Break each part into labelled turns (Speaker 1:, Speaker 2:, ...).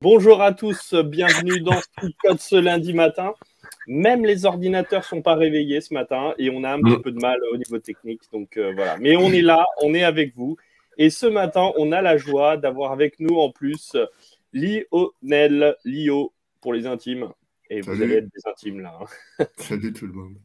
Speaker 1: Bonjour à tous, bienvenue dans Code ce lundi matin. Même les ordinateurs sont pas réveillés ce matin et on a un petit peu de mal au niveau technique. Donc euh, voilà. Mais on est là, on est avec vous. Et ce matin, on a la joie d'avoir avec nous en plus Lionel, Lio pour les intimes. Et vous allez être des intimes là.
Speaker 2: Hein. Salut tout le monde.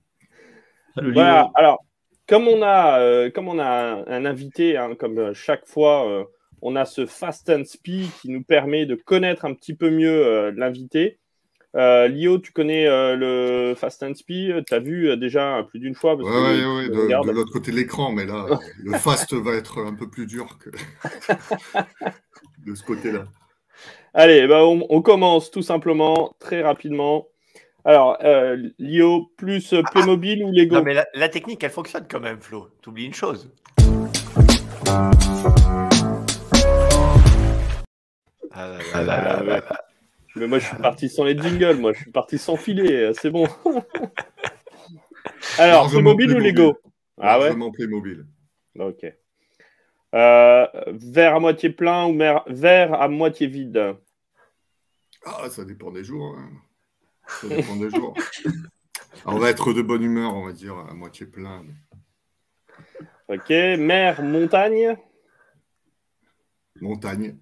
Speaker 1: voilà. Alors, comme on a, euh, comme on a un, invité, hein, comme chaque fois. Euh, on a ce fast and speed qui nous permet de connaître un petit peu mieux euh, l'invité. Euh, Lio, tu connais euh, le Fast and Speed? Tu as vu déjà plus d'une fois
Speaker 2: Oui, oui, de, l'autre côté de l'écran, mais là, le fast va être un peu plus dur que de ce côté-là.
Speaker 1: Allez, bah, on, commence tout simplement, très rapidement. Alors, Lio, plus Playmobil ou Lego?
Speaker 3: Non, mais la, la, technique, elle fonctionne quand même, Flo. Tu oublies une chose.
Speaker 1: Ah mais moi, je suis parti sans les jingles. Moi, je suis parti sans filet. C'est bon. Alors, Playmobil ou Lego
Speaker 2: Ah ouais Playmobil.
Speaker 1: Ok. Euh, verre à moitié plein ou verre à moitié vide
Speaker 2: Ah, ça dépend des jours. Hein. Ça dépend des jours. on va être de bonne humeur, on va dire, à moitié plein.
Speaker 1: Ok. Mer, montagne
Speaker 2: Montagne.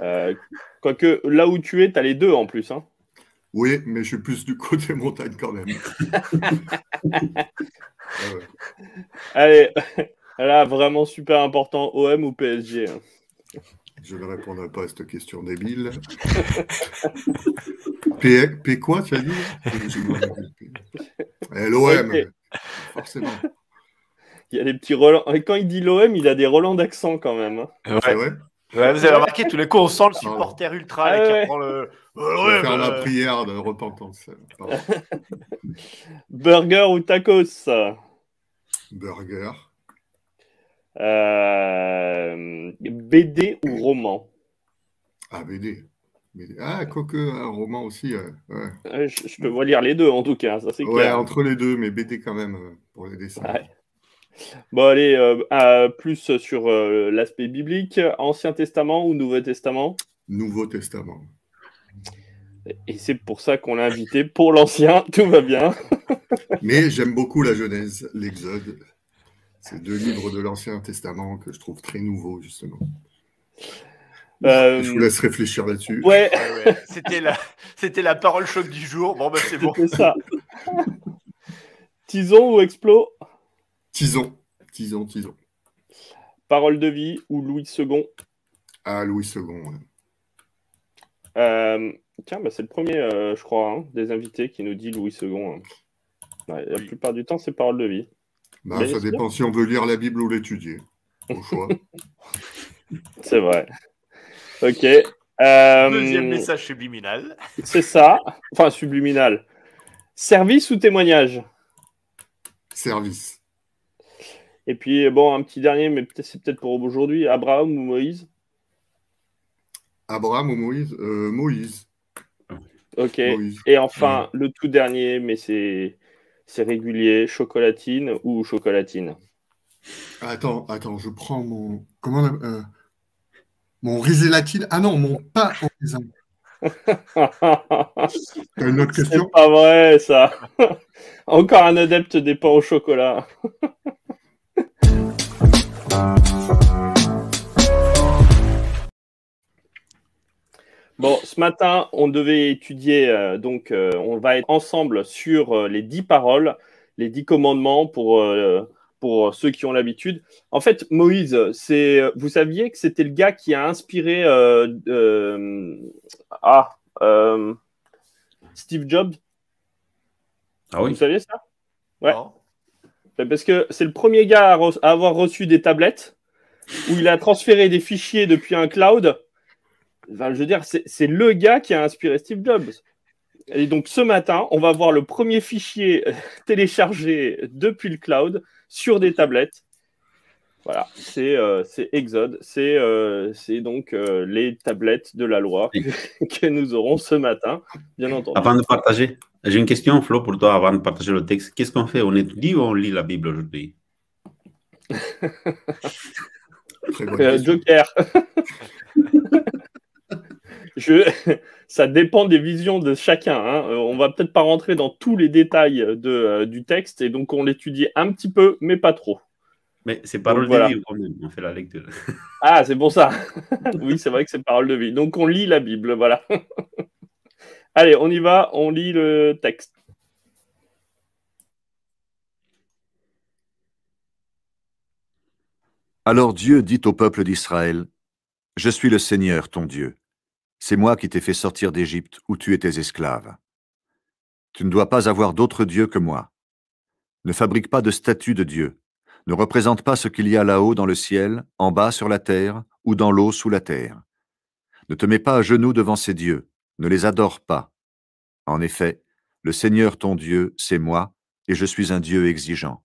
Speaker 1: Euh, quoique là où tu es, tu as les deux en plus. Hein.
Speaker 2: Oui, mais je suis plus du côté montagne quand même.
Speaker 1: Allez, là, vraiment super important, OM ou PSG hein.
Speaker 2: Je ne répondrai pas à cette question débile. P, P quoi, tu as dit? Eh, L'OM, forcément.
Speaker 1: Il y a des petits Roland. Quand il dit l'OM, il a des Roland d'accent quand même. Hein.
Speaker 3: Ouais? Vous avez remarqué, tous les coups, on sent le supporter ultra ah qui prend le.
Speaker 2: Je faire la prière de repentance.
Speaker 1: Burger ou tacos?
Speaker 2: Burger.
Speaker 1: Euh, BD ou roman?
Speaker 2: Ah, BD. Ah, quoique, un roman aussi.
Speaker 1: Ouais. Je, peux voir lire les deux en tout cas, ça c'est
Speaker 2: Ouais, entre les deux, mais BD quand même euh, pour les dessins.
Speaker 1: Bon, allez, euh, plus sur euh, l'aspect biblique, Ancien Testament ou Nouveau Testament?
Speaker 2: Nouveau Testament.
Speaker 1: Et c'est pour ça qu'on l'a invité pour l'Ancien, tout va bien.
Speaker 2: Mais j'aime beaucoup la Genèse, l'Exode. C'est deux livres de l'Ancien Testament que je trouve très nouveaux, justement. Euh, je vous laisse réfléchir là-dessus.
Speaker 1: Ouais,
Speaker 3: c'était la, c'était la parole choc du jour. Bon, ben c'est bon.
Speaker 1: C'est ça. Tison ou Explo?
Speaker 2: Tison, Tison, Tison.
Speaker 1: Parole de vie ou Louis II
Speaker 2: Ah, Louis II.
Speaker 1: Euh, tiens, bah, c'est le premier, euh, je crois, hein, des invités qui nous dit Louis II. Hein. la plupart du temps, c'est parole de vie.
Speaker 2: Bah, ça dépend si on veut lire la Bible ou l'étudier. Au choix.
Speaker 1: c'est vrai. Ok.
Speaker 3: Euh, Deuxième message subliminal.
Speaker 1: C'est ça. Enfin, subliminal. Service ou témoignage?
Speaker 2: Service.
Speaker 1: Et puis, bon, un petit dernier, mais c'est peut-être pour aujourd'hui. Abraham ou Moïse?
Speaker 2: Abraham ou Moïse? Euh, Moïse.
Speaker 1: Ok. Et enfin, le tout dernier, mais c'est régulier, chocolatine ou chocolatine?
Speaker 2: Attends, attends, je prends mon. Comment euh, Mon risélatine. Ah non, mon pain en raisin. T'as une autre question?
Speaker 1: C'est pas vrai, ça. Encore un adepte des pains au chocolat. Bon, ce matin, on devait étudier, euh, donc euh, on va être ensemble sur euh, les dix paroles, les dix commandements pour, pour ceux qui ont l'habitude. En fait, Moïse, c'est, vous saviez que c'était le gars qui a inspiré ah, Steve Jobs?
Speaker 3: Ah oui.
Speaker 1: Vous saviez ça? Ouais. Parce que c'est le premier gars à avoir reçu des tablettes où il a transféré des fichiers depuis un cloud je veux dire, c'est le gars qui a inspiré Steve Jobs. Et donc ce matin, on va voir le premier fichier téléchargé depuis le cloud sur des tablettes. Voilà, c'est euh, Exode, c'est euh, donc euh, les tablettes de la loi que nous aurons ce matin, bien entendu.
Speaker 4: Avant de partager, j'ai une question, Flo, pour toi, avant de partager le texte. Qu'est-ce qu'on fait? On étudie ou on lit la Bible aujourd'hui?
Speaker 1: Joker je, ça dépend des visions de chacun. Hein. Euh, on va peut-être pas rentrer dans tous les détails de, euh, du texte, et donc on l'étudie un petit peu, mais pas trop.
Speaker 4: Mais c'est parole de vie quand même, on fait la lecture.
Speaker 1: Ah, c'est pour ça. oui, c'est vrai que c'est parole de vie. Donc on lit la Bible, voilà. Allez, on y va, on lit le texte.
Speaker 5: Alors Dieu dit au peuple d'Israël, Je suis le Seigneur ton Dieu. C'est moi qui t'ai fait sortir d'Égypte où tu étais esclave. Tu ne dois pas avoir d'autre Dieu que moi. Ne fabrique pas de statue de Dieu. Ne représente pas ce qu'il y a là-haut dans le ciel, en bas sur la terre, ou dans l'eau sous la terre. Ne te mets pas à genoux devant ces dieux, ne les adore pas. En effet, le Seigneur ton Dieu, c'est moi, et je suis un Dieu exigeant.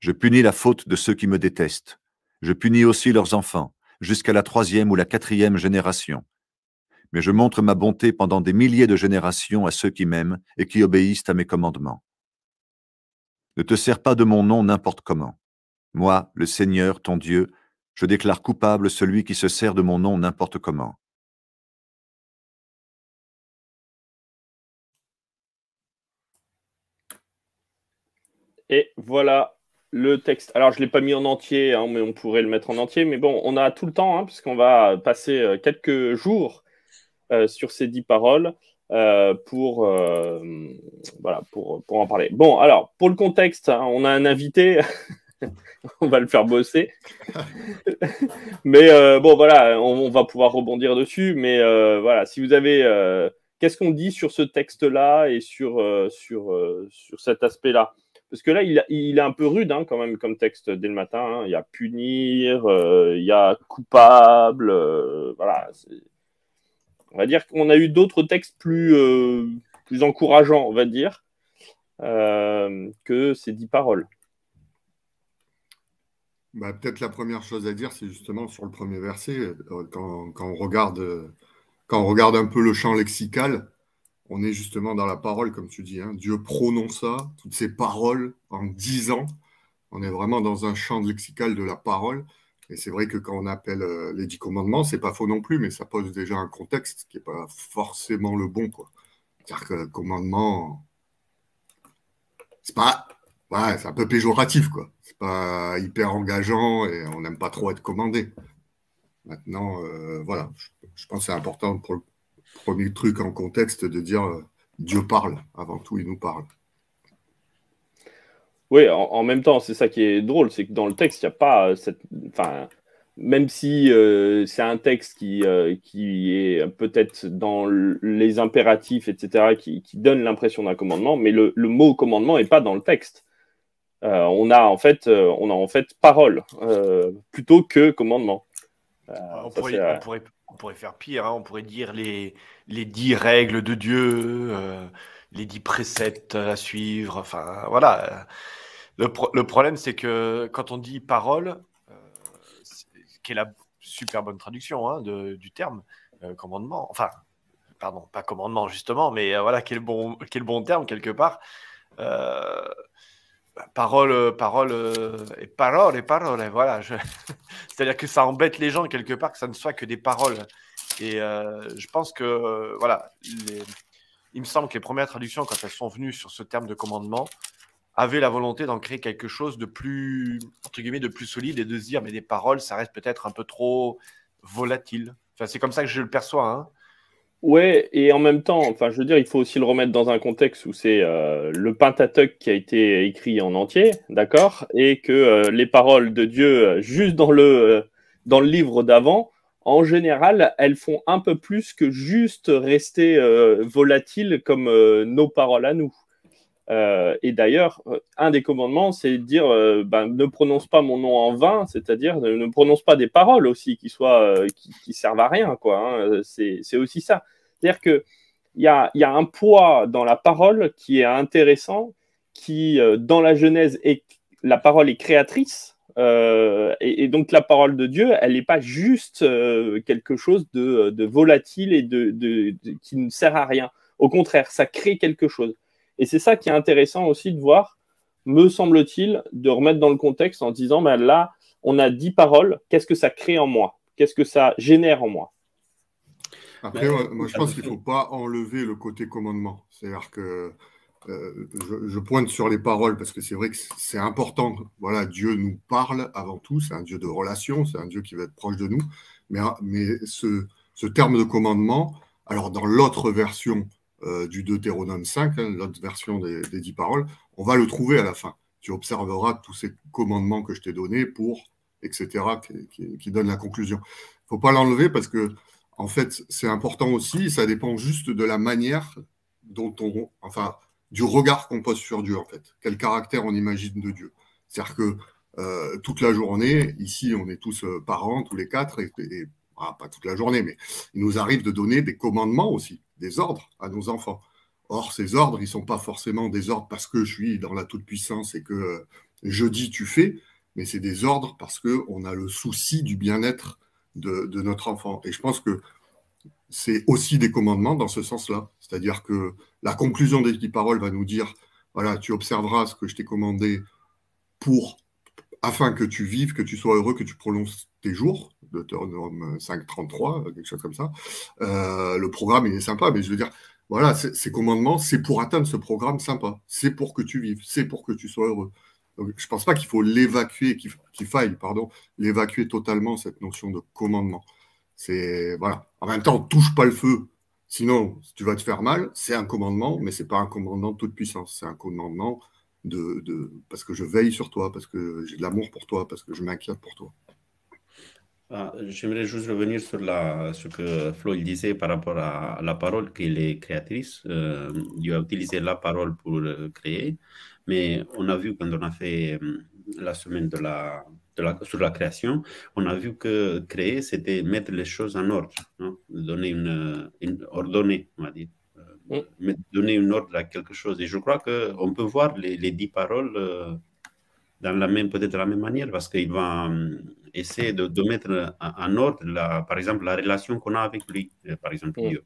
Speaker 5: Je punis la faute de ceux qui me détestent. Je punis aussi leurs enfants, jusqu'à la troisième ou la quatrième génération mais je montre ma bonté pendant des milliers de générations à ceux qui m'aiment et qui obéissent à mes commandements. Ne te sers pas de mon nom n'importe comment. Moi, le Seigneur, ton Dieu, je déclare coupable celui qui se sert de mon nom n'importe comment.
Speaker 1: Et voilà le texte. Alors, je ne l'ai pas mis en entier, hein, mais on pourrait le mettre en entier. Mais bon, on a tout le temps, hein, puisqu'on va passer euh, quelques jours euh, sur ces dix paroles euh, pour, en parler. Bon, alors, pour le contexte, hein, on a un invité. on va le faire bosser. mais bon, voilà, on, va pouvoir rebondir dessus. Mais voilà, si vous avez. Qu'est-ce qu'on dit sur ce texte-là et sur cet aspect-là? Parce que là, il, est un peu rude hein, quand même comme texte dès le matin. Hein. Il y a punir, il y a coupable. voilà, on va dire qu'on a eu d'autres textes plus, euh, plus encourageants, on va dire, euh, que ces dix paroles.
Speaker 2: Bah, peut-être la première chose à dire, c'est justement sur le premier verset, euh, quand, on regarde, quand on regarde un peu le champ lexical, on est justement dans la parole, comme tu dis. Hein. Dieu prononça toutes ces paroles en dix ans. On est vraiment dans un champ lexical de la parole. Et c'est vrai que quand on appelle euh, les dix commandements, c'est pas faux non plus, mais ça pose déjà un contexte qui n'est pas forcément le bon. C'est-à-dire que commandement, c'est pas. Ouais, c'est un peu péjoratif, quoi. C'est pas hyper engageant et on n'aime pas trop être commandé. Maintenant, euh, voilà, je, pense que c'est important pour le premier truc en contexte de dire euh, Dieu parle, avant tout, il nous parle.
Speaker 1: Oui, en, même temps, c'est ça qui est drôle, c'est que dans le texte, il n'y a pas cette. Enfin, même si euh, c'est un texte qui, euh, qui est peut-être dans les impératifs, etc., qui, donne l'impression d'un commandement, mais le, mot commandement n'est pas dans le texte. Euh, on, a en fait, on a en fait parole plutôt que commandement.
Speaker 3: On pourrait, on, pourrait, faire pire, hein. on pourrait dire les, les dix règles de Dieu, les dix préceptes à suivre, enfin voilà. Le, problème, c'est que quand on dit parole, euh, qui est la super bonne traduction hein, du terme euh, commandement, enfin, pardon, pas commandement justement, mais euh, voilà, quel bon, quel bon terme quelque part. Parole, parole et parole et parole, voilà. C'est-à-dire que ça embête les gens quelque part que ça ne soit que des paroles. Et je pense que, voilà, il me semble que les premières traductions, quand elles sont venues sur ce terme de commandement, avait la volonté d'en créer quelque chose de plus, entre guillemets, de plus solide et de se dire, mais des paroles, ça reste peut-être un peu trop volatile. Enfin, c'est comme ça que je le perçois. Hein.
Speaker 1: Ouais, et en même temps, enfin, je veux dire, il faut aussi le remettre dans un contexte où c'est euh, le Pentateuch qui a été écrit en entier, d'accord, et que euh, les paroles de Dieu, euh, juste dans le, dans le livre d'avant, en général, elles font un peu plus que juste rester volatiles comme nos paroles à nous. Euh, et d'ailleurs, euh, un des commandements, c'est de dire euh, ben, ne prononce pas mon nom en vain, c'est-à-dire ne, prononce pas des paroles aussi qui soient qui, servent à rien, quoi. Hein. C'est aussi ça. C'est-à-dire que il y a, un poids dans la parole qui est intéressant, qui dans la Genèse la parole est créatrice. Et, donc la parole de Dieu, elle n'est pas juste quelque chose de, volatile et de, qui ne sert à rien. Au contraire, ça crée quelque chose. Et c'est ça qui est intéressant aussi de voir, me semble-t-il, de remettre dans le contexte en disant, ben là, on a dix paroles, qu'est-ce que ça crée en moi? Qu'est-ce que ça génère en moi?
Speaker 2: Après, moi, je pense qu'il ne faut pas enlever le côté commandement. C'est-à-dire que euh, je, pointe sur les paroles parce que c'est vrai que c'est important. Voilà, Dieu nous parle avant tout. C'est un Dieu de relation, c'est un Dieu qui va être proche de nous. Mais, mais ce, ce terme de commandement, alors dans l'autre version euh, du Deutéronome 5, hein, l'autre version des, dix paroles, on va le trouver à la fin. Tu observeras tous ces commandements que je t'ai donnés pour, etc., qui, qui, donnent la conclusion. Il ne faut pas l'enlever parce que, en fait, c'est important aussi. Ça dépend juste de la manière dont on, enfin, du regard qu'on pose sur Dieu, en fait. Quel caractère on imagine de Dieu. C'est-à-dire que euh, toute la journée, ici, on est tous euh, parents, tous les quatre, et, ah, pas toute la journée, mais il nous arrive de donner des commandements aussi, des ordres à nos enfants. Or, ces ordres, ils ne sont pas forcément des ordres parce que je suis dans la toute-puissance et que euh, je dis tu fais, mais c'est des ordres parce qu'on a le souci du bien-être de, notre enfant. Et je pense que c'est aussi des commandements dans ce sens-là. C'est-à-dire que la conclusion des dix paroles va nous dire, voilà, tu observeras ce que je t'ai commandé pour, afin que tu vives, que tu sois heureux, que tu prolonges tes jours, Deutéronome 5.33, quelque chose comme ça. Euh, le programme, il est sympa, mais je veux dire, voilà, ces commandements, c'est pour atteindre ce programme sympa. C'est pour que tu vives, c'est pour que tu sois heureux. Donc, je ne pense pas qu'il faut l'évacuer, qu'il faille, pardon, l'évacuer totalement, cette notion de commandement. C'est voilà. En même temps, touche pas le feu, sinon tu vas te faire mal. C'est un commandement, mais c'est pas un commandement de toute puissance. C'est un commandement de, de, parce que je veille sur toi, parce que j'ai de l'amour pour toi, parce que je m'inquiète pour toi.
Speaker 4: Ah, j'aimerais juste revenir sur la, ce que Flo disait par rapport à la parole qu'il est créatrice. Euh, Dieu a utilisé la parole pour créer, mais on a vu quand on a fait euh, la semaine de la, sur la création, on a vu que créer, c'était mettre les choses en ordre, donner une, une, ordonnée, on va dire. Euh, donner une ordre à quelque chose. Et je crois qu'on peut voir les, les, dix paroles euh, dans la même, peut-être la même manière, parce qu'il va euh, essayer de, de, mettre en ordre, la, par exemple, la relation qu'on a avec lui, par exemple, Dieu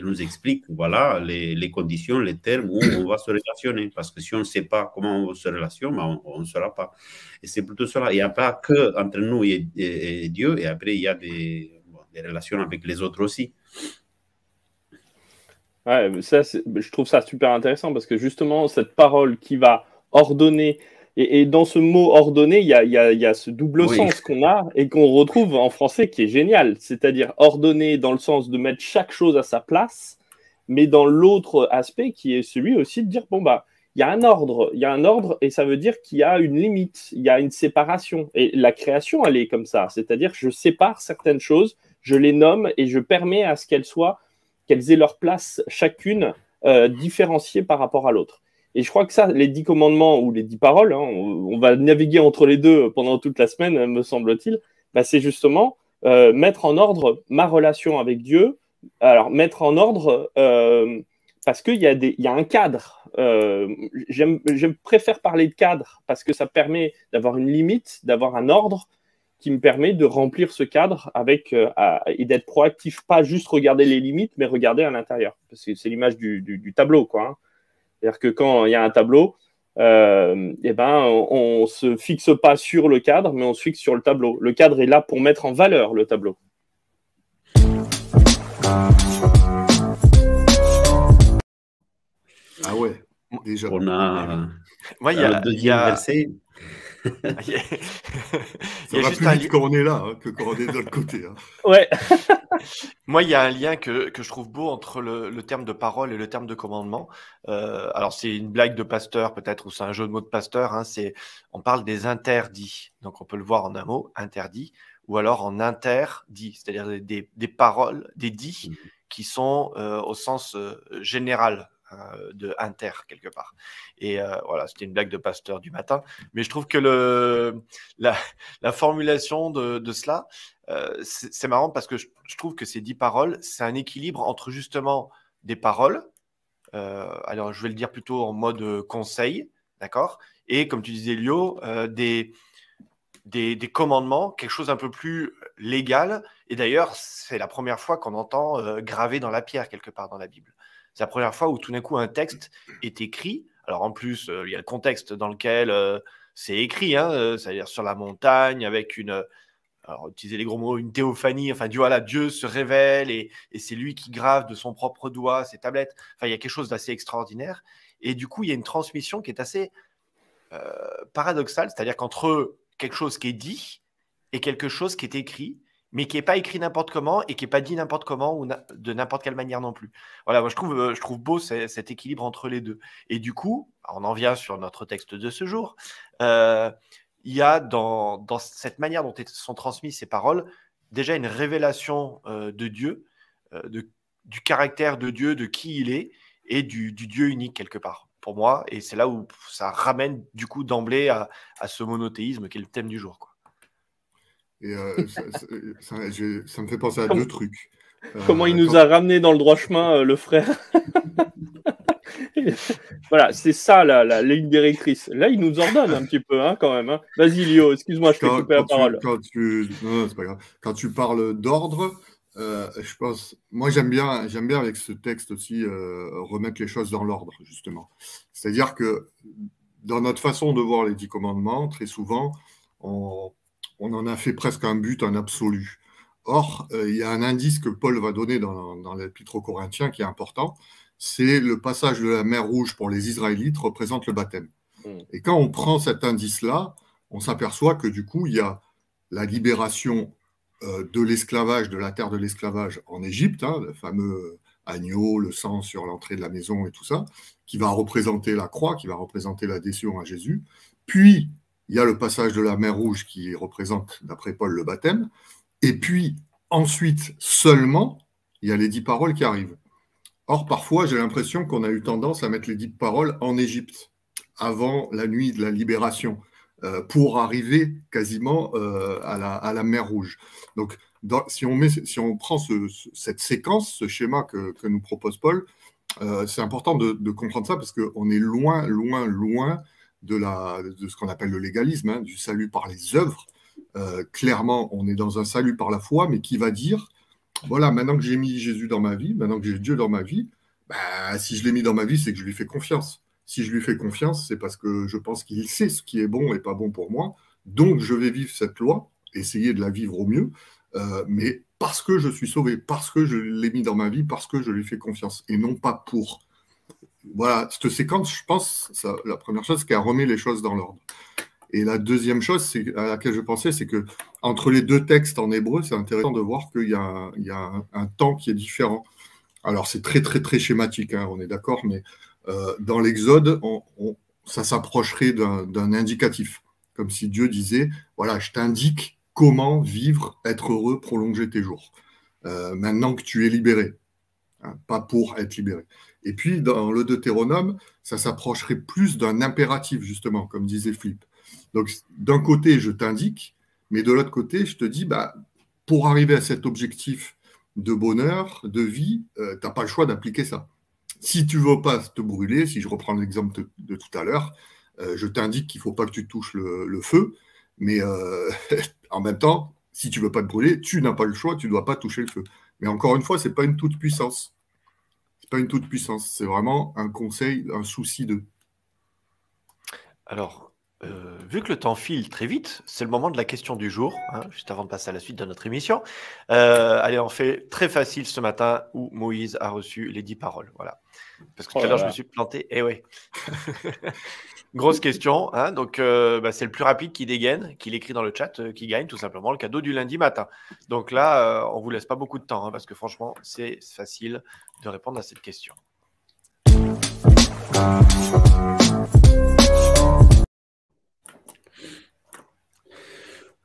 Speaker 4: il nous explique voilà les, les, conditions, les termes où on va se relationner. Parce que si on ne sait pas comment on se relationne, ben, on ne saura pas. Et c'est plutôt cela. Il n'y a pas que entre nous et, Dieu, et après il y a des, des, relations avec les autres aussi.
Speaker 1: Ouais, ça, je trouve ça super intéressant parce que justement, cette parole qui va ordonner et, dans ce mot ordonné, il y a, ce double sens qu'on a et qu'on retrouve en français qui est génial. C'est-à-dire ordonné dans le sens de mettre chaque chose à sa place, mais dans l'autre aspect qui est celui aussi de dire bon, bah, il y a un ordre, il y a un ordre et ça veut dire qu'il y a une limite, il y a une séparation. Et la création, elle est comme ça. C'est-à-dire je sépare certaines choses, je les nomme et je permets à ce qu'elles soient, qu'elles aient leur place chacune euh, différenciée par rapport à l'autre. Et je crois que ça, les dix commandements ou les dix paroles, hein, on, va naviguer entre les deux pendant toute la semaine, me semble-t-il, bah, c'est justement euh, mettre en ordre ma relation avec Dieu. Alors, mettre en ordre euh, parce qu'il y, a y a un cadre. Euh, je préfère parler de cadre parce que ça permet d'avoir une limite, d'avoir un ordre qui me permet de remplir ce cadre avec et d'être proactif, pas juste regarder les limites, mais regarder à l'intérieur. C'est l'image du, du, tableau, quoi. Hein. C'est-à-dire que quand il y a un tableau, euh, eh ben, on ne se fixe pas sur le cadre, mais on se fixe sur le tableau. Le cadre est là pour mettre en valeur le tableau.
Speaker 2: Ah ouais, déjà.
Speaker 4: On a,
Speaker 3: il y a, le deuxième verset.
Speaker 2: Il y a, juste plus vite quand on est là hein, que quand on est de l'autre côté. Hein.
Speaker 1: Ouais.
Speaker 3: Moi, il y a un lien que, que je trouve beau entre le, le, terme de parole et le terme de commandement. Euh, alors, c'est une blague de pasteur peut-être, ou c'est un jeu de mots de pasteur. Hein, c'est, on parle des interdits. Donc, on peut le voir en un mot, interdit, ou alors en interdit, c'est-à-dire des, des, paroles, des dits mmh. qui sont euh, au sens euh, général, euh, de inter quelque part. Et euh, voilà, c'était une blague de pasteur du matin. Mais je trouve que le, la, la formulation de, de cela, euh, c'est marrant parce que je, trouve que ces dix paroles, c'est un équilibre entre justement des paroles. alors, je vais le dire plutôt en mode conseil, d'accord Et comme tu disais, Lio, des, des, commandements, quelque chose un peu plus légal. Et d'ailleurs, c'est la première fois qu'on entend gravé dans la pierre quelque part dans la Bible. C'est la première fois où tout d'un coup un texte est écrit. Alors en plus, euh, il y a le contexte dans lequel euh, c'est écrit, hein, euh, c'est-à-dire sur la montagne avec une, alors, utiliser les gros mots, une théophanie, enfin, Dieu, voilà, Dieu se révèle et, c'est lui qui grave de son propre doigt ses tablettes. Enfin, il y a quelque chose d'assez extraordinaire. Et du coup, il y a une transmission qui est assez euh, paradoxale, c'est-à-dire qu'entre quelque chose qui est dit et quelque chose qui est écrit, mais qui n'est pas écrit n'importe comment et qui n'est pas dit n'importe comment ou de n'importe quelle manière non plus. Voilà, moi je trouve, euh, beau cet équilibre entre les deux. Et du coup, on en vient sur notre texte de ce jour. Euh, il y a dans, cette manière dont sont transmises ces paroles déjà une révélation euh, de Dieu, du caractère de Dieu, de qui il est et du, Dieu unique quelque part pour moi. Et c'est là où ça ramène du coup d'emblée à, ce monothéisme qui est le thème du jour.
Speaker 2: Et euh, ça, me fait penser à deux trucs.
Speaker 1: Euh, comment il nous a ramené dans le droit chemin, euh, le frère Voilà, c'est ça la, ligne directrice. Là, il nous ordonne un petit peu, hein, quand même. Hein. Vas-y, Lio, excuse-moi, je t'ai coupé la parole.
Speaker 2: Quand tu... Non, pas grave. Quand tu parles d'ordre, je pense, moi j'aime bien, j'aime bien avec ce texte aussi remettre les choses dans l'ordre justement. C'est-à-dire que dans notre façon de voir les dix commandements, très souvent, on, on en a fait presque un but, un absolu. Or, euh, il y a un indice que Paul va donner dans, dans l'épître aux Corinthiens qui est important, c'est le passage de la mer Rouge pour les Israélites représente le baptême. Hmm. Et quand on prend cet indice-là, on s'aperçoit que du coup, il y a la libération euh, de l'esclavage, de la terre de l'esclavage en Égypte, hein, le fameux agneau, le sang sur l'entrée de la maison et tout ça, qui va représenter la croix, qui va représenter l'adhésion à Jésus. Puis, il y a le passage de la mer Rouge qui représente, d'après Paul, le baptême. Et puis, ensuite, seulement, il y a les dix paroles qui arrivent. Or, parfois, j'ai l'impression qu'on a eu tendance à mettre les dix paroles en Égypte, avant la nuit de la libération, euh, pour arriver quasiment euh, à, la, mer Rouge. Donc, si, on met, si, on prend cette séquence, ce schéma que, nous propose Paul, euh, c'est important de, de, comprendre ça parce qu'on est loin, loin, loin de, la, de ce qu'on appelle le légalisme, hein, du salut par les œuvres. Euh, clairement, on est dans un salut par la foi, mais qui va dire, voilà, maintenant que j'ai mis Jésus dans ma vie, maintenant que j'ai Dieu dans ma vie, bah, si je l'ai mis dans ma vie, c'est que je lui fais confiance. Si je lui fais confiance, c'est parce que je pense qu'il sait ce qui est bon et pas bon pour moi. Donc, je vais vivre cette loi, essayer de la vivre au mieux, euh, mais parce que je suis sauvé, parce que je l'ai mis dans ma vie, parce que je lui fais confiance, et non pas pour voilà, cette séquence, je pense, la première chose, c'est qu'elle remet les choses dans l'ordre. Et la deuxième chose à laquelle je pensais, c'est que entre les deux textes en hébreu, c'est intéressant de voir qu'il y a, un, temps qui est différent. Alors c'est très très très schématique, hein, on est d'accord, mais euh, dans l'Exode, ça s'approcherait d'un indicatif, comme si Dieu disait voilà, je t'indique comment vivre, être heureux, prolonger tes jours. Euh, maintenant que tu es libéré, hein, pas pour être libéré. Et puis, dans le Deutéronome, ça s'approcherait plus d'un impératif, justement, comme disait Philippe. Donc, d'un côté, je t'indique, mais de l'autre côté, je te dis, bah, pour arriver à cet objectif de bonheur, de vie, euh, tu n'as pas le choix d'appliquer ça. Si tu veux pas te brûler, si je reprends l'exemple de, tout à l'heure, euh, je t'indique qu'il ne faut pas que tu touches le, feu, mais euh, en même temps, si tu veux pas te brûler, tu n'as pas le choix, tu ne dois pas toucher le feu. Mais encore une fois, ce n'est pas une toute puissance pas une toute puissance, c'est vraiment un conseil, un souci de.
Speaker 3: Alors, euh, vu que le temps file très vite, c'est le moment de la question du jour, hein, juste avant de passer à la suite de notre émission. Euh, allez, on fait très facile ce matin où Moïse a reçu les dix paroles. Voilà. Parce que tout à oh l'heure, je me suis planté. Eh ouais. Grosse question. Hein, donc, euh, bah, c'est le plus rapide qui dégaine, qui l'écrit dans le chat, euh, qui gagne tout simplement le cadeau du lundi matin. Donc là, on vous laisse pas beaucoup de temps hein, parce que franchement, c'est facile de répondre à cette question.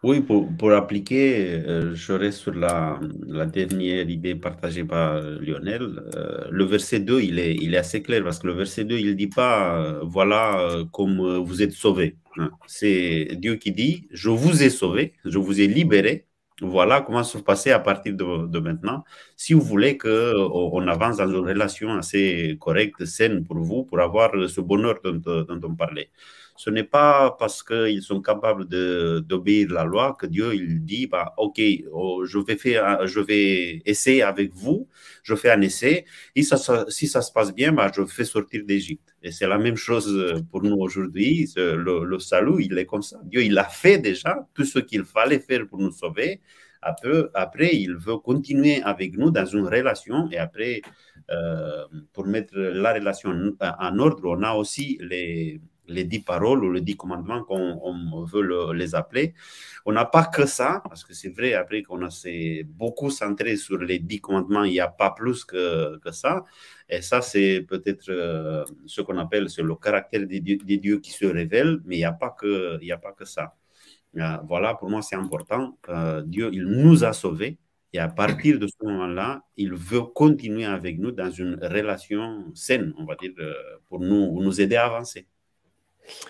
Speaker 4: Oui, pour, appliquer, euh, j'aurais sur la, dernière idée partagée par Lionel, euh, le verset 2, il est, assez clair parce que le verset 2, il ne dit pas, euh, voilà, comme vous êtes sauvés. Hein. C'est Dieu qui dit, je vous ai sauvés, je vous ai libérés, voilà comment se passer à partir de, maintenant. Si vous voulez qu'on avance dans une relation assez correcte, saine pour vous, pour avoir ce bonheur dont on parlait. Ce n'est pas parce qu'ils sont capables d'obéir la loi que Dieu il dit bah, Ok, oh, je, vais faire, je vais essayer avec vous, je fais un essai, et ça, si ça se passe bien, bah, je fais sortir d'Égypte. Et c'est la même chose pour nous aujourd'hui. Le, le, salut, il est comme ça. Dieu, il a fait déjà tout ce qu'il fallait faire pour nous sauver. Après, après, il veut continuer avec nous dans une relation et après, euh, pour mettre la relation en ordre, on a aussi les, les dix paroles ou les dix commandements qu'on veut les appeler. On n'a pas que ça, parce que c'est vrai, après qu'on s'est beaucoup centré sur les dix commandements, il n'y a pas plus que, que ça. Et ça, c'est peut-être euh, ce qu'on appelle le caractère des dieux, qui se révèle, mais il n'y a, pas que, a pas que ça. Euh, voilà, pour moi, c'est important. Dieu, il nous a sauvés. Et à partir de ce moment-là, il veut continuer avec nous dans une relation saine, on va dire, euh, pour nous, nous aider à avancer.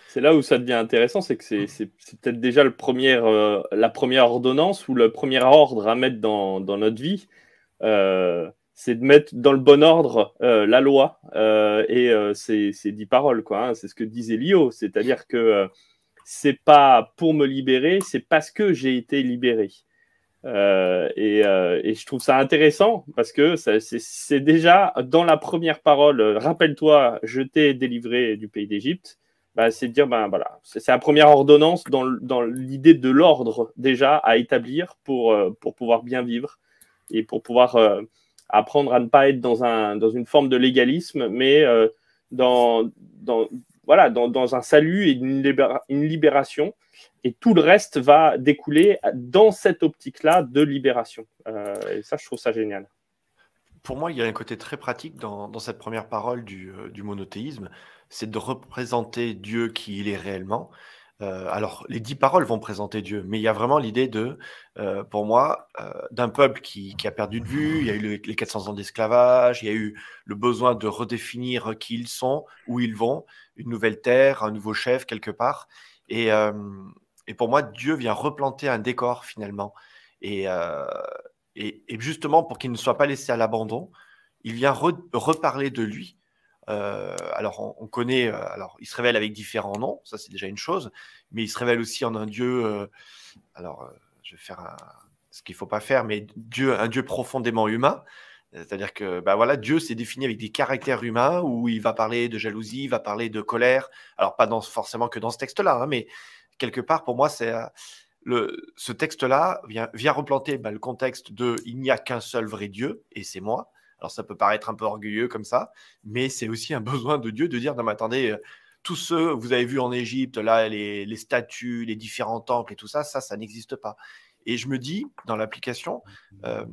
Speaker 1: C'est là où ça devient intéressant, c'est que c'est peut-être déjà le premier, euh, la première ordonnance ou le premier ordre à mettre dans, dans notre vie. Euh, c'est de mettre dans le bon ordre la loi et ces, dix paroles. Hein. C'est ce que disait Lio, c'est-à-dire que c'est pas pour me libérer, c'est parce que j'ai été libéré. Euh, euh, et, je trouve ça intéressant parce que c'est déjà dans la première parole, rappelle-toi, je t'ai délivré du pays d'Égypte. Bah, c'est de dire, ben voilà, c'est la première ordonnance dans, l'idée de l'ordre déjà à établir pour, euh, pouvoir bien vivre et pour pouvoir apprendre à ne pas être dans, un, dans une forme de légalisme, mais dans, dans, un salut et une, libération et tout le reste va découler dans cette optique-là de libération. Euh, et ça, je trouve ça génial.
Speaker 3: Pour moi, il y a un côté très pratique dans, cette première parole du, euh, du monothéisme, c'est de représenter Dieu qui il est réellement. Euh, alors, les dix paroles vont présenter Dieu, mais il y a vraiment l'idée de, pour moi, d'un peuple qui, qui, a perdu de vue. Il y a eu les 400 ans d'esclavage, il y a eu le besoin de redéfinir qui ils sont, où ils vont, une nouvelle terre, un nouveau chef quelque part. Et, et pour moi, Dieu vient replanter un décor finalement. Et, euh, et, justement, pour qu'il ne soit pas laissé à l'abandon, il vient reparler de lui. Euh, alors, on, connaît, euh, alors, il se révèle avec différents noms, ça c'est déjà une chose, mais il se révèle aussi en un Dieu. alors, je vais faire ce qu'il ne faut pas faire, mais Dieu, un Dieu profondément humain. C'est-à-dire que bah voilà, Dieu s'est défini avec des caractères humains où il va parler de jalousie, il va parler de colère. Alors pas forcément que dans ce texte-là, hein, mais quelque part, pour moi, c'est euh, ce texte-là vient, replanter bah, le contexte de il n'y a qu'un seul vrai Dieu, et c'est moi. Alors ça peut paraître un peu orgueilleux comme ça, mais c'est aussi un besoin de Dieu de dire, non mais attendez, euh, tous ceux vous avez vus en Égypte, là, les, statues, les différents temples et tout ça, ça, ça n'existe pas. Et je me dis, dans l'application, euh,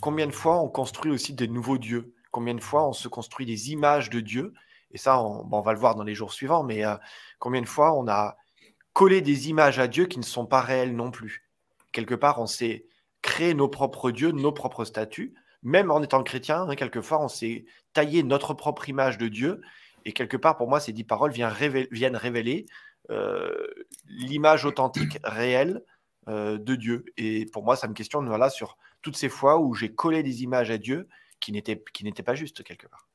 Speaker 3: combien de fois on construit aussi des nouveaux dieux? Combien de fois on se construit des images de Dieu Et ça, on, on va le voir dans les jours suivants, mais combien de fois on a coller des images à Dieu qui ne sont pas réelles non plus. Quelque part, on s'est créé nos propres dieux, nos propres statuts. Même en étant chrétien, hein, quelquefois, on s'est taillé notre propre image de Dieu. Et quelque part, pour moi, ces dix paroles viennent révéler, euh, l'image authentique, réelle euh, de Dieu. Et pour moi, ça me questionne voilà, sur toutes ces fois où j'ai collé des images à Dieu qui n'étaient pas justes quelque part.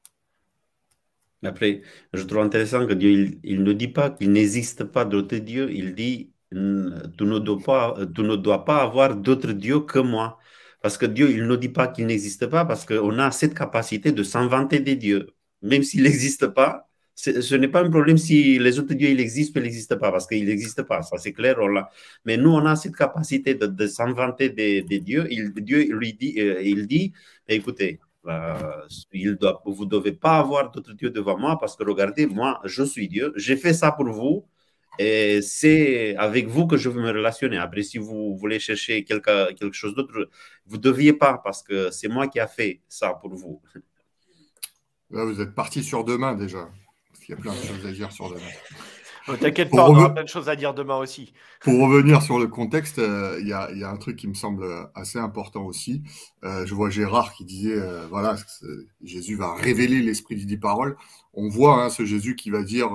Speaker 4: Après, je trouve intéressant que Dieu, il, ne dit pas qu'il n'existe pas d'autres dieux, il dit tu ne dois pas, tu ne dois pas avoir d'autres dieux que moi. Parce que Dieu, il ne dit pas qu'il n'existe pas, parce qu'on a cette capacité de s'inventer des dieux. Même s'il n'existe pas, ce n'est pas un problème si les autres dieux, ils existent ou ils n'existent pas, parce qu'ils n'existent pas, ça c'est clair. Mais nous, on a cette capacité de, s'inventer des, dieux. Dieu lui dit, euh, il dit, écoutez, il doit, vous ne devez pas avoir d'autres dieux devant moi parce que regardez, moi, je suis Dieu, j'ai fait ça pour vous et c'est avec vous que je veux me relationner. Après, si vous voulez chercher quelque, quelque chose d'autre, vous ne deviez pas parce que c'est moi qui a fait ça pour vous.
Speaker 2: Là, vous êtes parti sur demain déjà. Il y a plein de choses à dire sur demain.
Speaker 3: Oh, t'inquiète pas, on aura plein de choses à dire demain aussi.
Speaker 2: Pour revenir sur le contexte, euh, il y, a, un truc qui me semble assez important aussi. Euh, je vois Gérard qui disait, euh, voilà, Jésus va révéler l'esprit des dix paroles. On voit hein, ce Jésus qui va dire,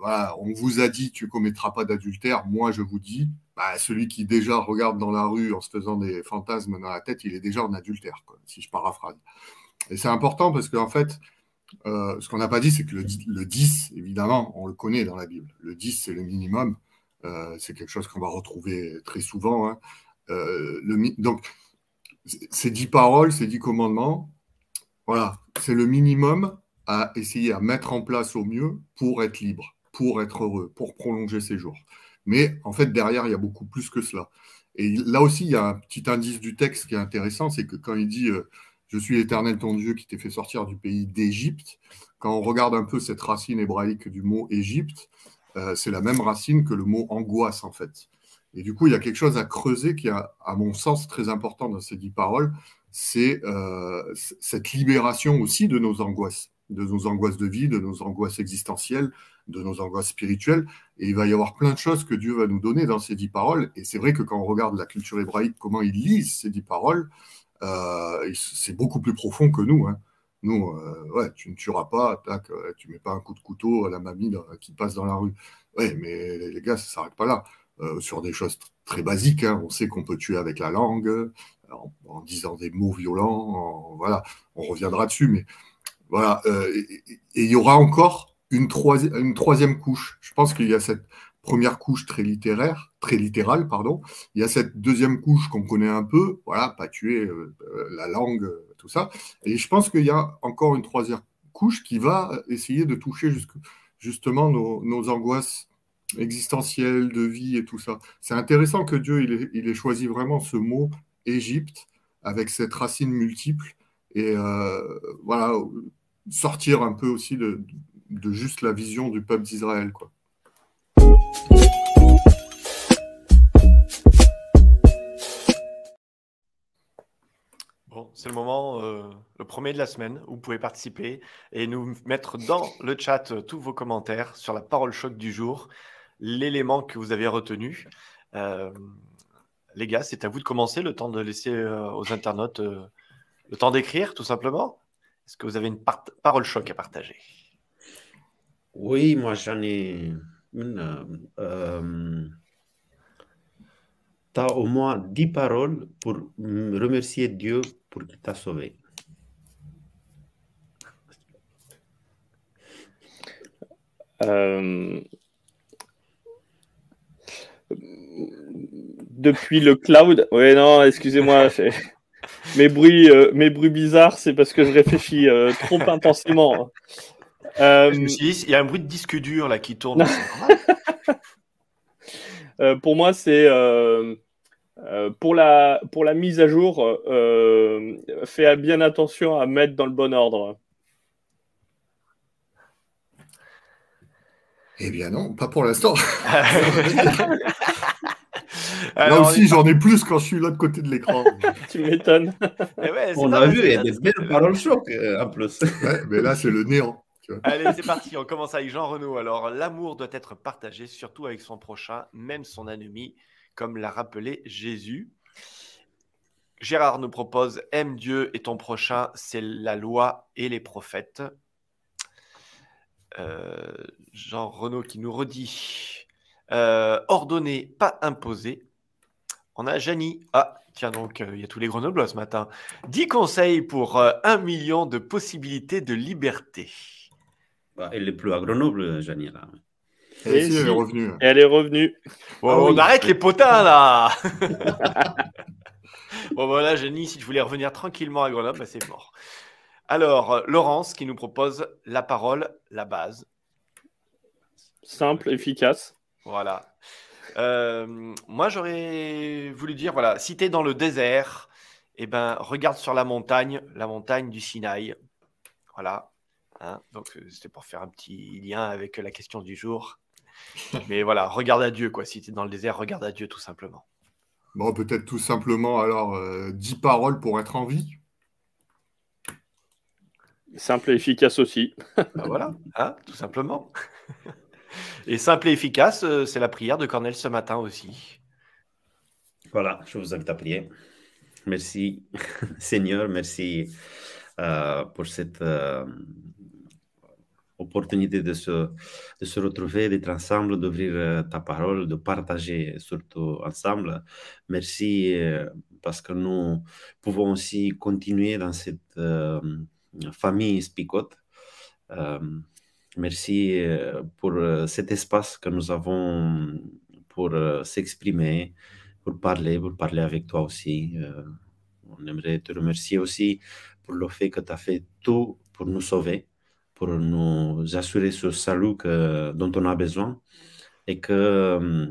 Speaker 2: voilà, on vous a dit, tu commettras pas d'adultère. Moi, je vous dis, bah, celui qui déjà regarde dans la rue en se faisant des fantasmes dans la tête, il est déjà en adultère, si je paraphrase. Et c'est important parce qu'en fait, euh, ce qu'on n'a pas dit, c'est que le, 10, évidemment, on le connaît dans la Bible. Le 10, c'est le minimum. Euh, c'est quelque chose qu'on va retrouver très souvent. Hein. Euh, donc, ces 10 paroles, ces 10 commandements, voilà, c'est le minimum à essayer à mettre en place au mieux pour être libre, pour être heureux, pour prolonger ses jours. Mais en fait, derrière, il y a beaucoup plus que cela. Et là aussi, il y a un petit indice du texte qui est intéressant, c'est que quand il dit je suis l'Éternel ton Dieu qui t'ai fait sortir du pays d'Égypte. Quand on regarde un peu cette racine hébraïque du mot Égypte, euh, c'est la même racine que le mot angoisse en fait. Et du coup, il y a quelque chose à creuser qui est, à mon sens, très important dans ces dix paroles, c'est euh, cette libération aussi de nos angoisses, de nos angoisses de vie, de nos angoisses existentielles, de nos angoisses spirituelles. Et il va y avoir plein de choses que Dieu va nous donner dans ces dix paroles. Et c'est vrai que quand on regarde la culture hébraïque, comment ils lisent ces dix paroles, c'est beaucoup plus profond que nous. Hein. Nous, euh, ouais, tu ne tueras pas, tac, tu mets pas un coup de couteau à la mamie qui passe dans la rue. Ouais, mais les gars, ça s'arrête pas là. Euh, sur des choses très basiques, hein. on sait qu'on peut tuer avec la langue, en, disant des mots violents, voilà, on reviendra dessus, mais voilà. et il y aura encore une, une troisième couche. Je pense qu'il y a cette première couche très littéraire, très littérale, pardon. Il y a cette deuxième couche qu'on connaît un peu, voilà, pas tuer euh, euh, la langue, euh, tout ça. Et je pense qu'il y a encore une troisième couche qui va essayer de toucher justement nos, angoisses existentielles, de vie et tout ça. C'est intéressant que Dieu il ait, choisi vraiment ce mot Égypte avec cette racine multiple et voilà sortir un peu aussi de, de juste la vision du peuple d'Israël quoi.
Speaker 3: Bon, c'est le moment, euh, le premier de la semaine, où vous pouvez participer et nous mettre dans le chat euh, tous vos commentaires sur la parole choc du jour, l'élément que vous avez retenu. Euh, les gars, c'est à vous de commencer, le temps de laisser aux internautes le temps d'écrire, tout simplement. Est-ce que vous avez une parole choc à partager?
Speaker 4: Oui, moi j'en ai une. tu as au moins dix paroles pour remercier Dieu pour qu'il t'a sauvé.
Speaker 1: Euh, depuis le cloud, oui, non, excusez-moi, mes bruits, euh, mes bruits bizarres, c'est parce que je réfléchis euh, trop intensément.
Speaker 3: Il y a un bruit de disque dur là qui tourne.
Speaker 1: pour moi, c'est euh, pour, la, pour la mise à jour, euh, fais bien attention à mettre dans le bon ordre.
Speaker 2: Eh bien non, pas pour l'instant. Là aussi, j'en ai plus quand je suis de l'autre côté de l'écran.
Speaker 1: tu m'étonnes.
Speaker 4: on a vu, il y a des belles paroles choc euh, en plus.
Speaker 2: mais là, c'est le néant.
Speaker 3: Allez, c'est parti, on commence avec Jean Renaud. Alors, l'amour doit être partagé, surtout avec son prochain, même son ennemi comme l'a rappelé Jésus. Gérard nous propose Aime Dieu et ton prochain, c'est la loi et les prophètes. Euh, Jean Renaud qui nous redit euh, Ordonné, pas imposé. On a Janie. Ah, tiens donc, euh, il y a tous les Grenoblois ce matin. 10 conseils pour un million de possibilités de liberté.
Speaker 4: Bah, elle est plus à Grenoble, Janie, là.
Speaker 2: Et elle est revenue.
Speaker 1: Elle est revenue.
Speaker 3: Bon, ah on arrête les potins là Bon voilà, Jenny, si tu voulais revenir tranquillement à Grenoble, bah, c'est mort. Alors, Laurence qui nous propose la parole, la base.
Speaker 1: Simple, efficace.
Speaker 3: Voilà. Euh, moi, j'aurais voulu dire, voilà, si tu es dans le désert, eh ben, regarde sur la montagne, la montagne du Sinaï. Voilà. Hein, donc, euh, c'était pour faire un petit lien avec la question du jour. Mais voilà, regarde à Dieu, quoi. Si tu es dans le désert, regarde à Dieu, tout simplement.
Speaker 2: Bon, peut-être tout simplement, alors, euh, dix paroles pour être en vie.
Speaker 1: Simple et efficace aussi.
Speaker 3: Bah voilà, hein, tout simplement. et simple et efficace, euh, c'est la prière de Cornel ce matin aussi.
Speaker 4: Voilà, je vous invite à prier. Merci, Seigneur, merci euh, pour cette opportunité de se, de se retrouver, d'être ensemble, d'ouvrir euh, ta parole, de partager surtout ensemble. Merci euh, parce que nous pouvons aussi continuer dans cette euh, famille Spicote merci pour cet espace que nous avons pour s'exprimer, pour parler, pour parler avec toi aussi. on aimerait te remercier aussi pour le fait que tu as fait tout pour nous sauver, pour nous assurer ce salut dont on a besoin et que euh,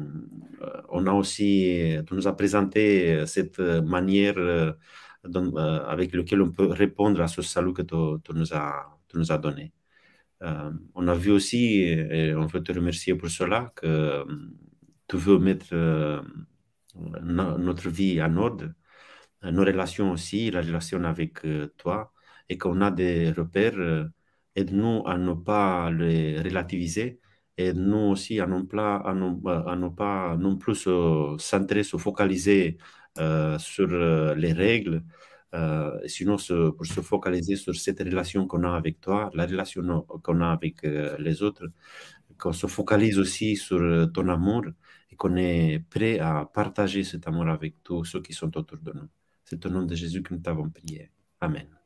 Speaker 4: on a aussi, tu nous as présenté cette manière euh, avec laquelle on peut répondre à ce salut que tu, nous, as, nous as donné. Euh, on a vu aussi, et on veut te remercier pour cela, que tu veux mettre notre vie en ordre, nos relations aussi, la relation avec toi, et qu'on a des repères. Aide-nous à ne pas les relativiser, et nous aussi à ne pas, à ne, pas non plus se centrer, se focaliser euh, sur euh, les règles, euh, sinon pour se focaliser sur cette relation qu'on a avec toi, la relation qu'on a avec les autres, qu'on se focalise aussi sur ton amour et qu'on est prêt à partager cet amour avec tous ceux qui sont autour de nous. C'est au nom de Jésus que nous t'avons prié. Amen.